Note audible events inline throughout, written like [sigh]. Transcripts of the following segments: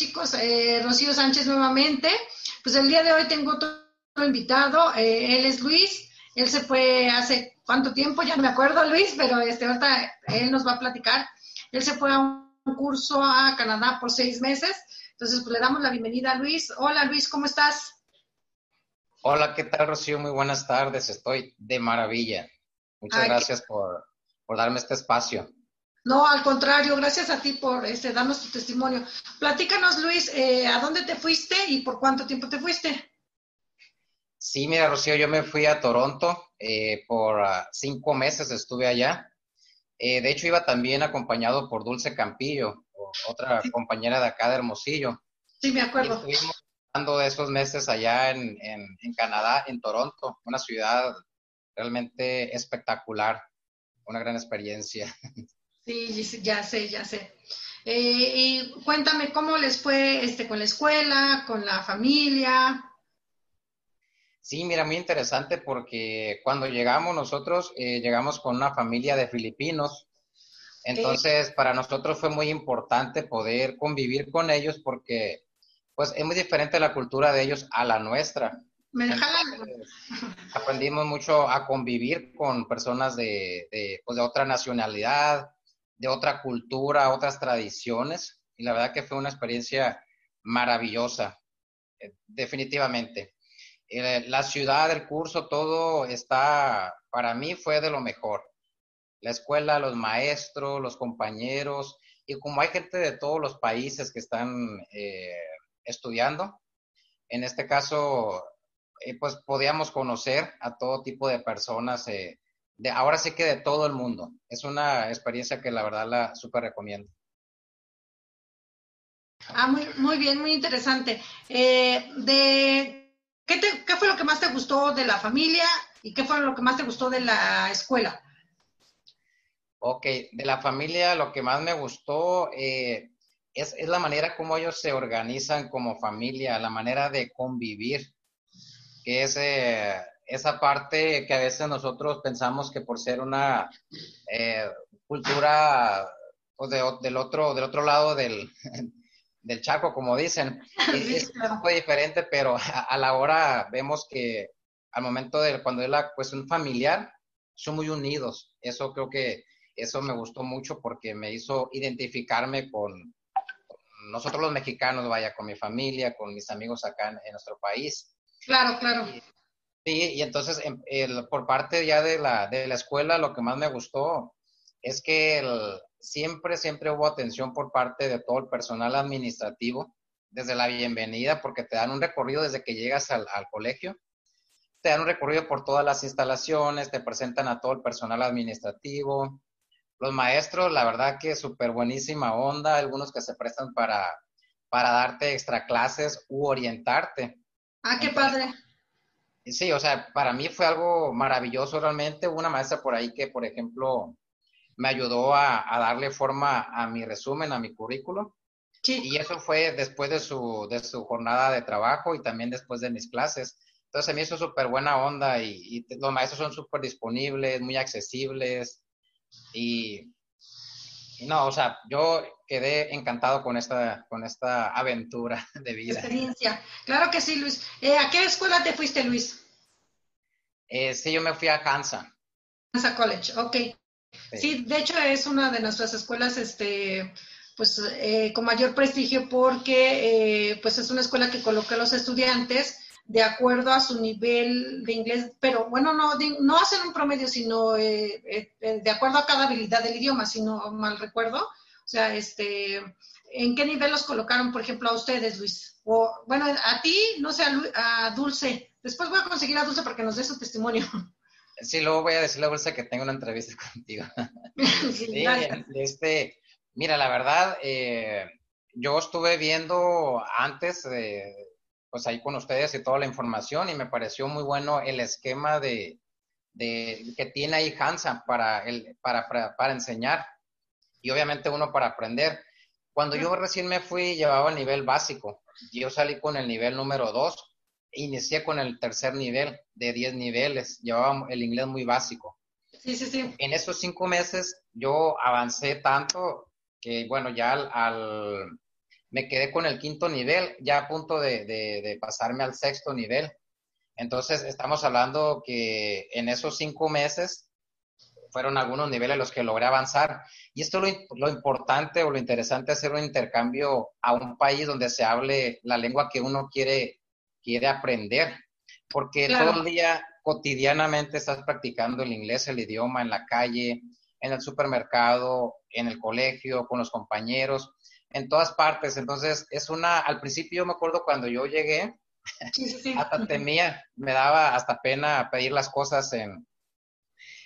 chicos? Eh, Rocío Sánchez nuevamente. Pues el día de hoy tengo otro invitado. Eh, él es Luis. Él se fue hace cuánto tiempo, ya no me acuerdo, Luis, pero este, ahorita él nos va a platicar. Él se fue a un curso a Canadá por seis meses. Entonces, pues le damos la bienvenida a Luis. Hola, Luis, ¿cómo estás? Hola, ¿qué tal, Rocío? Muy buenas tardes. Estoy de maravilla. Muchas gracias por, por darme este espacio. No, al contrario, gracias a ti por este, darnos tu testimonio. Platícanos, Luis, eh, ¿a dónde te fuiste y por cuánto tiempo te fuiste? Sí, mira, Rocío, yo me fui a Toronto eh, por ah, cinco meses, estuve allá. Eh, de hecho, iba también acompañado por Dulce Campillo, otra compañera de acá de Hermosillo. Sí, me acuerdo. estuvimos pasando esos meses allá en, en Canadá, en Toronto, una ciudad realmente espectacular, una gran experiencia. [laughs] Sí, ya sé, ya sé. Eh, y cuéntame cómo les fue este, con la escuela, con la familia. Sí, mira, muy interesante porque cuando llegamos nosotros, eh, llegamos con una familia de filipinos. Entonces, para nosotros fue muy importante poder convivir con ellos porque, pues, es muy diferente la cultura de ellos a la nuestra. Me aprendimos mucho a convivir con personas de, de, pues, de otra nacionalidad, de otra cultura, otras tradiciones, y la verdad que fue una experiencia maravillosa, eh, definitivamente. Eh, la ciudad, el curso, todo está, para mí fue de lo mejor. La escuela, los maestros, los compañeros, y como hay gente de todos los países que están eh, estudiando, en este caso, pues podíamos conocer a todo tipo de personas ahora sí que de todo el mundo. Es una experiencia que la verdad la súper recomiendo. Ah, muy, muy bien, muy interesante. Eh, de, ¿qué, ¿Qué fue lo que más te gustó de la familia y qué fue lo que más te gustó de la escuela? Ok, de la familia lo que más me gustó eh, es, es, la manera como ellos se organizan como familia, la manera de convivir, que es, eh, esa parte que a veces nosotros pensamos que por ser una eh, cultura pues, del, otro, del otro lado del, [laughs] del chaco, como dicen, [laughs] es, un poco diferente, pero a, la hora vemos que al momento de cuando es la cuestión familiar, son muy unidos. Eso creo que eso me gustó mucho porque me hizo identificarme con, nosotros los mexicanos, vaya, con mi familia, con mis amigos acá en, nuestro país. Claro, claro. Sí, y entonces em, por parte ya de la, de la escuela, lo que más me gustó es que siempre, siempre hubo atención por parte de todo el personal administrativo, desde la bienvenida, porque te dan un recorrido desde que llegas al, colegio, te dan un recorrido por todas las instalaciones, te presentan a todo el personal administrativo, los maestros, la verdad que súper buenísima onda, algunos que se prestan para, para darte extra clases u orientarte. Ah, qué padre. Sí, o sea, para mí fue algo maravilloso realmente. Hubo una maestra por ahí que, por ejemplo, me ayudó a, darle forma a mi resumen, a mi currículo. Sí. Y eso fue después de su, de su jornada de trabajo y también después de mis clases. Entonces, a mí eso es súper buena onda y, los maestros son súper disponibles, muy accesibles. Y, no, o sea, yo quedé encantado con esta, con esta aventura [laughs] de vida. Experiencia. Claro que sí, Luis. Eh, ¿A qué escuela te fuiste, Luis? Eh, sí, yo me fui a Hansa. Hansa College, ok. Sí. de hecho es una de nuestras escuelas, este, pues, eh, con mayor prestigio porque, pues, es una escuela que coloca a los estudiantes de acuerdo a su nivel de inglés, pero bueno, no, no hacen un promedio, sino de acuerdo a cada habilidad del idioma, si no mal recuerdo. O sea, este, ¿en qué nivel los colocaron, por ejemplo, a ustedes, Luis? O, bueno, a ti, no sé, a, Dulce. Después voy a conseguir a Dulce para que nos dé su testimonio. Sí, luego voy a decirle a Dulce que tengo una entrevista [laughs] contigo. [laughs] sí, este, mira, la verdad, eh, yo estuve viendo antes, pues ahí con ustedes y toda la información y me pareció muy bueno el esquema de, de que tiene ahí Hansa para, el, para, para, para enseñar y obviamente uno para aprender. Cuando yo recién me fui, llevaba el nivel básico. Yo salí con el nivel número 2. Inicié con el tercer nivel de 10 niveles. Llevaba el inglés muy básico. Sí, sí, sí. En esos cinco meses yo avancé tanto que, bueno, ya al, me quedé con el quinto nivel, ya a punto de, pasarme al sexto nivel. Entonces, estamos hablando que en esos cinco meses fueron algunos niveles los que logré avanzar. Y esto es lo, importante o lo interesante, hacer un intercambio a un país donde se hable la lengua que uno quiere, quiere aprender. Porque todo el día, cotidianamente, estás practicando el inglés, el idioma, en la calle, en el supermercado, en el colegio, con los compañeros en todas partes. Entonces, es una, al principio yo me acuerdo cuando yo llegué, hasta temía, me daba hasta pena pedir las cosas en,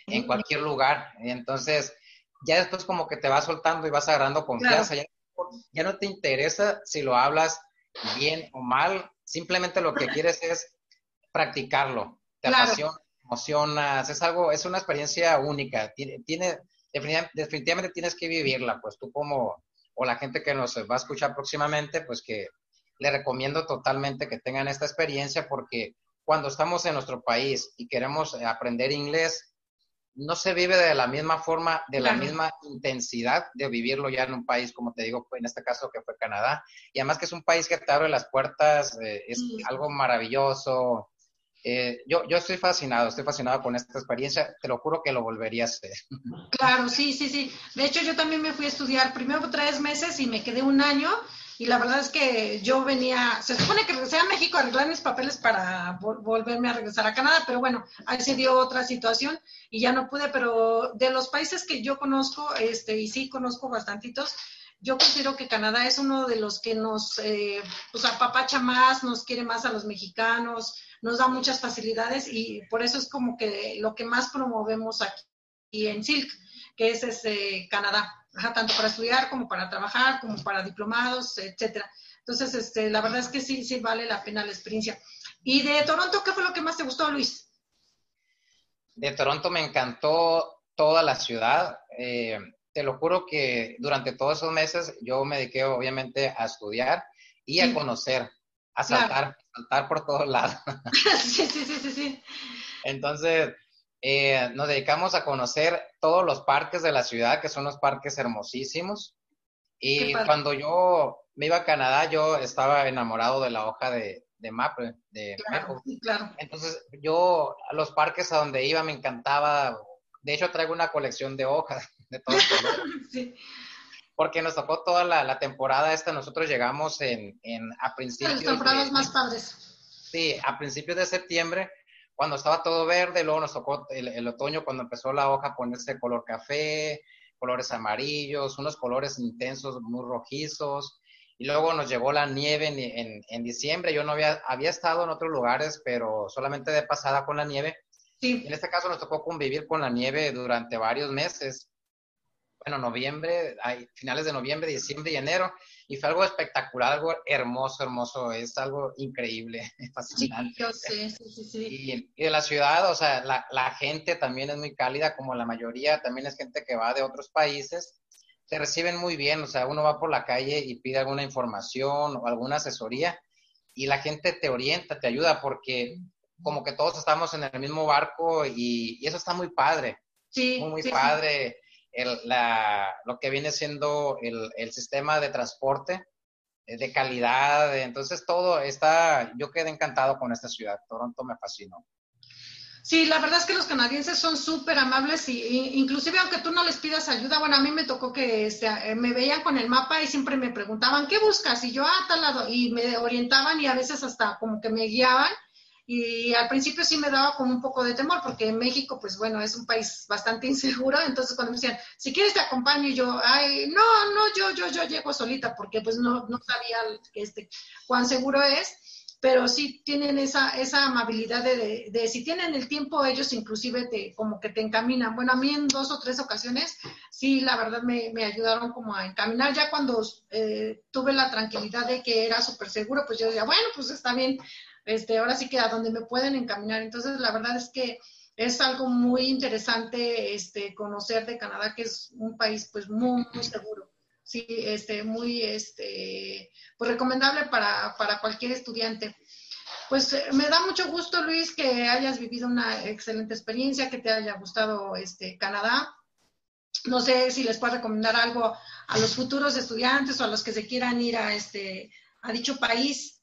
en cualquier lugar. Entonces, ya después como que te vas soltando y vas agarrando confianza. Ya, ya, no te interesa si lo hablas bien o mal, simplemente lo que quieres es practicarlo. Te apasiona, emocionas, es algo, es una experiencia única. Tiene, tiene definitivamente tienes que vivirla, pues tú como o la gente que nos va a escuchar próximamente, pues que le recomiendo totalmente que tengan esta experiencia porque cuando estamos en nuestro país y queremos aprender inglés, no se vive de la misma forma, de la misma intensidad de vivirlo ya en un país, como te digo, en este caso que fue Canadá. Y además que es un país que te abre las puertas, eh, es mm. algo maravilloso, eh, yo, yo estoy fascinado, estoy fascinado con esta experiencia, te lo juro que lo volvería a hacer. [laughs] Claro, sí, sí, sí. De hecho, yo también me fui a estudiar primero tres meses y me quedé un año y la verdad es que yo venía, se supone que regresé a México a arreglar mis papeles para volverme a regresar a Canadá, pero bueno, ahí se dio otra situación y ya no pude, pero de los países que yo conozco, este, y sí conozco bastantitos, yo considero que Canadá es uno de los que nos eh, pues apapacha más, nos quiere más a los mexicanos, nos da muchas facilidades y por eso es como que lo que más promovemos aquí en Silk, que es ese Canadá, tanto para estudiar como para trabajar, como para diplomados, etcétera. Entonces, este, la verdad es que sí, sí vale la pena la experiencia. ¿Y de Toronto qué fue lo que más te gustó, Luis? De Toronto me encantó toda la ciudad. Eh, te lo juro que durante todos esos meses yo me dediqué obviamente a estudiar y a conocer a saltar, saltar por todos lados. [laughs] [laughs] sí, sí, sí, sí, Entonces, eh, nos dedicamos a conocer todos los parques de la ciudad, que son los parques hermosísimos. Y cuando yo me iba a Canadá, yo estaba enamorado de la hoja de, de mapa, de claro, claro. Entonces, yo a los parques a donde iba me encantaba. De hecho, traigo una colección de hojas [laughs] de todos sí porque nos tocó toda la, temporada esta, nosotros llegamos en, en a principios... Las temporadas más padres. Sí, a principios de septiembre, cuando estaba todo verde, luego nos tocó el, otoño cuando empezó la hoja a ponerse color café, colores amarillos, unos colores intensos, muy rojizos, y luego nos llegó la nieve en, en, diciembre, yo no había, había estado en otros lugares, pero solamente de pasada con la nieve. Sí. En este caso nos tocó convivir con la nieve durante varios meses bueno, noviembre, hay finales de noviembre, diciembre y enero, y fue algo espectacular, algo hermoso, hermoso, es algo increíble, [laughs] fascinante. Sí, sí, sí, sí. Y, de la ciudad, o sea, la, la, gente también es muy cálida, como la mayoría, también es gente que va de otros países, te reciben muy bien, o sea, uno va por la calle y pide alguna información o alguna asesoría, y la gente te orienta, te ayuda, porque como que todos estamos en el mismo barco y, y eso está muy padre. Sí, muy, muy padre el, la, lo que viene siendo el, el sistema de transporte eh, de calidad. Entonces todo está, yo quedé encantado con esta ciudad. Toronto me fascinó. Sí, la verdad es que los canadienses son súper amables y, inclusive aunque tú no les pidas ayuda, bueno, a mí me tocó que este, eh, me veían con el mapa y siempre me preguntaban, ¿qué buscas? Y yo, ah, tal lado, y me orientaban y a veces hasta como que me guiaban y al principio sí me daba como un poco de temor, porque México, pues bueno, es un país bastante [laughs] inseguro. Entonces cuando me decían, si quieres te acompaño, y yo, ay, no, no, yo, yo, yo llego solita, porque pues no, no sabía este, cuán seguro es. Pero sí tienen esa, esa amabilidad de, de, si tienen el tiempo, ellos inclusive te, como que te encaminan. Bueno, a mí en dos o tres ocasiones, sí, la verdad me, me ayudaron como a encaminar. Ya cuando eh, tuve la tranquilidad de que era súper seguro, pues yo decía, bueno, pues está bien, este, ahora sí que a donde me pueden encaminar. Entonces, la verdad es que es algo muy interesante este, conocer de Canadá, que es un país pues muy, muy seguro. Sí, este, muy, este, pues recomendable para, para cualquier estudiante. Pues eh, me da mucho gusto, Luis, que hayas vivido una excelente experiencia, que te haya gustado este, Canadá. No sé si les puedo recomendar algo a los futuros estudiantes o a los que se quieran ir a este a dicho país.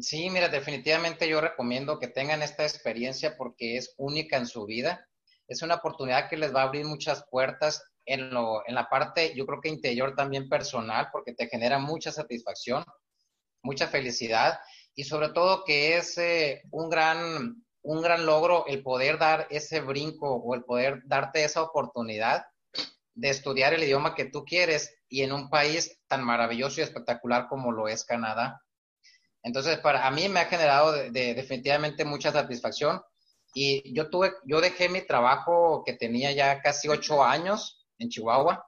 Sí, mira, definitivamente yo recomiendo que tengan esta experiencia porque es única en su vida. Es una oportunidad que les va a abrir muchas puertas en, lo, en la parte, yo creo que interior también personal, porque te genera mucha satisfacción, mucha felicidad y sobre todo que es eh, un, gran, un gran logro el poder dar ese brinco o el poder darte esa oportunidad de estudiar el idioma que tú quieres y en un país tan maravilloso y espectacular como lo es Canadá. Entonces, para a mí me ha generado definitivamente mucha satisfacción y yo tuve, yo dejé mi trabajo que tenía ya casi ocho años en Chihuahua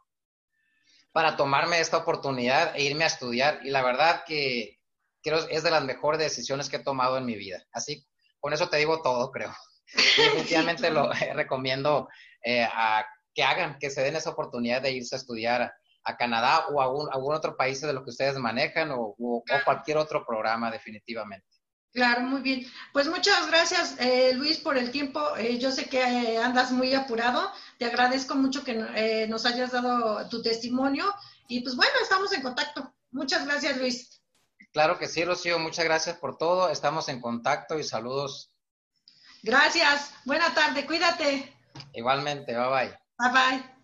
para tomarme esta oportunidad e irme a estudiar y la verdad que creo es de las mejores decisiones que he tomado en mi vida. Así, con eso te digo todo, creo. [laughs] definitivamente lo recomiendo eh, a que hagan, que se den esa oportunidad de irse a estudiar a Canadá o a algún, otro país de lo que ustedes manejan o, cualquier otro programa definitivamente. Claro, muy bien. Pues muchas gracias, eh, Luis, por el tiempo. Eh, yo sé que eh, andas muy apurado. Te agradezco mucho que nos hayas dado tu testimonio. Y pues bueno, estamos en contacto. Muchas gracias, Luis. Claro que sí, Rocío. Muchas gracias por todo. Estamos en contacto y saludos. Gracias. Buena tarde. Cuídate. Igualmente. Bye bye. Bye bye.